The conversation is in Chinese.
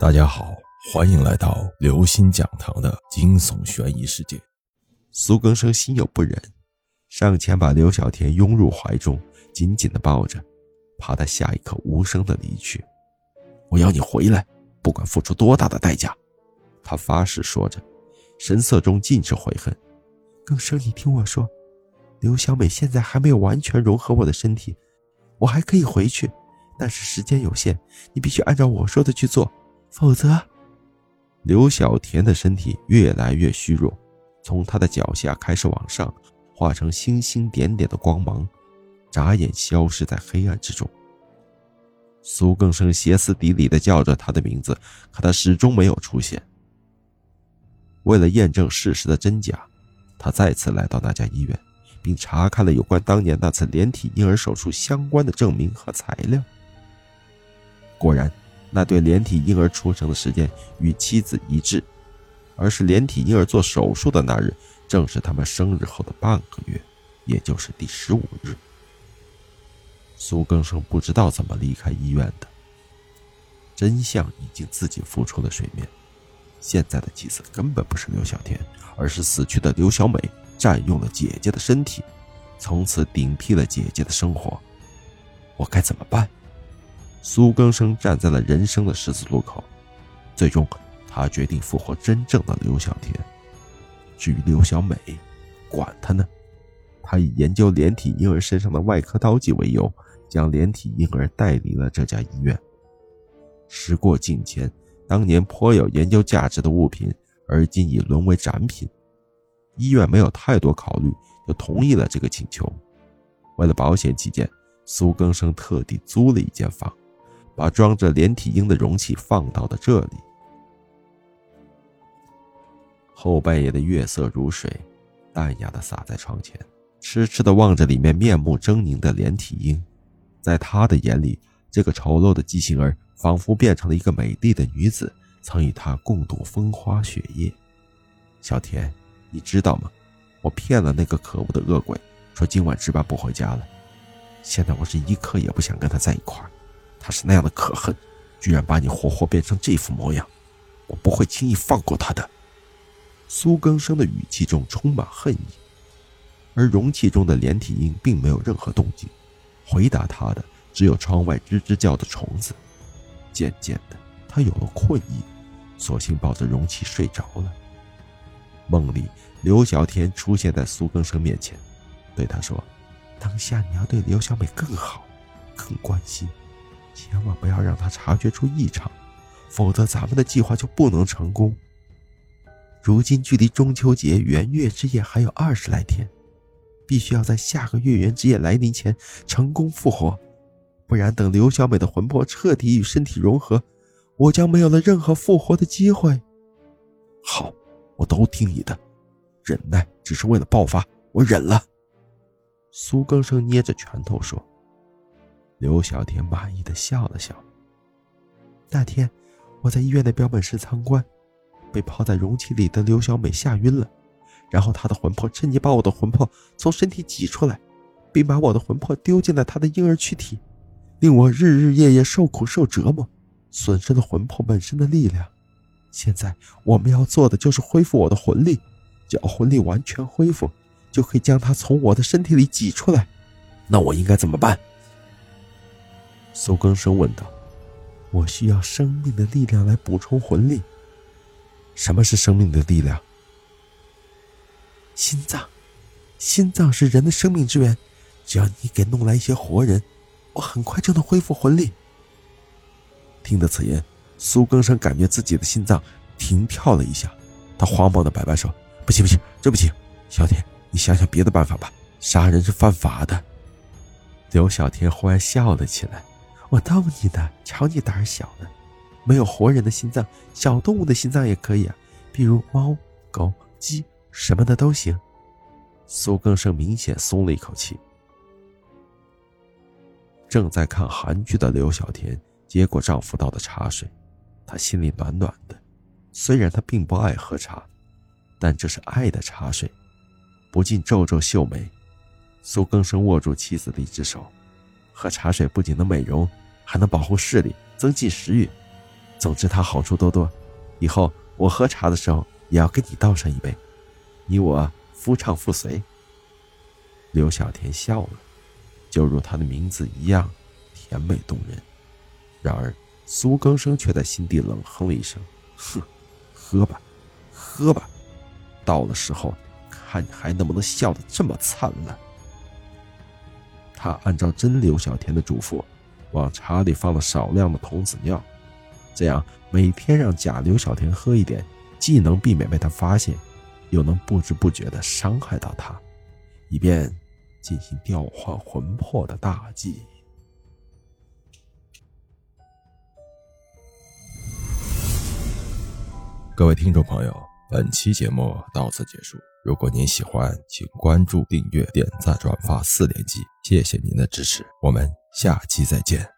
大家好，欢迎来到刘星讲堂的惊悚悬疑世界。苏更生心有不忍，上前把刘小田拥入怀中，紧紧的抱着，怕他下一刻无声的离去。我要你回来，不管付出多大的代价。他发誓说着，神色中尽是悔恨。更生，你听我说，刘小美现在还没有完全融合我的身体，我还可以回去，但是时间有限，你必须按照我说的去做。否则，刘小田的身体越来越虚弱，从他的脚下开始往上，化成星星点点的光芒，眨眼消失在黑暗之中。苏更生歇斯底里地叫着他的名字，可他始终没有出现。为了验证事实的真假，他再次来到那家医院，并查看了有关当年那次连体婴儿手术相关的证明和材料。果然。那对连体婴儿出生的时间与妻子一致，而是连体婴儿做手术的那日，正是他们生日后的半个月，也就是第十五日。苏更生不知道怎么离开医院的，真相已经自己浮出了水面。现在的妻子根本不是刘小天，而是死去的刘小美占用了姐姐的身体，从此顶替了姐姐的生活。我该怎么办？苏更生站在了人生的十字路口，最终，他决定复活真正的刘小天。至于刘小美，管他呢！他以研究连体婴儿身上的外科刀剂为由，将连体婴儿带离了这家医院。时过境迁，当年颇有研究价值的物品，而今已沦为展品。医院没有太多考虑，就同意了这个请求。为了保险起见，苏更生特地租了一间房。把装着连体婴的容器放到了这里。后半夜的月色如水，淡雅的洒在窗前，痴痴的望着里面面目狰狞的连体婴。在他的眼里，这个丑陋的畸形儿仿佛变成了一个美丽的女子，曾与他共度风花雪月。小田，你知道吗？我骗了那个可恶的恶鬼，说今晚值班不回家了。现在我是一刻也不想跟他在一块儿。他是那样的可恨，居然把你活活变成这副模样，我不会轻易放过他的。苏更生的语气中充满恨意，而容器中的连体婴并没有任何动静，回答他的只有窗外吱吱叫的虫子。渐渐的，他有了困意，索性抱着容器睡着了。梦里，刘小天出现在苏更生面前，对他说：“当下你要对刘小美更好，更关心。”千万不要让他察觉出异常，否则咱们的计划就不能成功。如今距离中秋节圆月之夜还有二十来天，必须要在下个月圆之夜来临前成功复活，不然等刘小美的魂魄彻底与身体融合，我将没有了任何复活的机会。好，我都听你的，忍耐只是为了爆发，我忍了。苏更生捏着拳头说。刘小田满意的笑了笑。那天，我在医院的标本室参观，被泡在容器里的刘小美吓晕了，然后她的魂魄趁机把我的魂魄从身体挤出来，并把我的魂魄丢进了她的婴儿躯体，令我日日夜夜受苦受折磨，损失了魂魄本身的力量。现在我们要做的就是恢复我的魂力，只要魂力完全恢复，就可以将它从我的身体里挤出来。那我应该怎么办？苏更生问道：“我需要生命的力量来补充魂力。什么是生命的力量？心脏，心脏是人的生命之源。只要你给弄来一些活人，我很快就能恢复魂力。”听得此言，苏更生感觉自己的心脏停跳了一下，他慌忙的摆摆手：“不行不行，这不行！小天，你想想别的办法吧。杀人是犯法的。”刘小天忽然笑了起来。我逗你的，瞧你胆小的，没有活人的心脏，小动物的心脏也可以啊，比如猫、狗、鸡什么的都行。苏更生明显松了一口气。正在看韩剧的刘小田接过丈夫倒的茶水，她心里暖暖的。虽然她并不爱喝茶，但这是爱的茶水，不禁皱皱秀眉。苏更生握住妻子的一只手，喝茶水不仅能美容。还能保护视力，增进食欲。总之它好处多多，以后我喝茶的时候也要跟你倒上一杯，你我夫唱妇随。刘小田笑了，就如他的名字一样，甜美动人。然而苏更生却在心底冷哼了一声：“哼，喝吧，喝吧，到了时候，看你还能不能笑得这么灿烂。”他按照真刘小田的嘱咐，往茶里放了少量的童子尿，这样每天让假刘小田喝一点，既能避免被他发现，又能不知不觉地伤害到他，以便进行调换魂魄的大计。各位听众朋友，本期节目到此结束。如果您喜欢，请关注、订阅、点赞、转发四连击，谢谢您的支持，我们下期再见。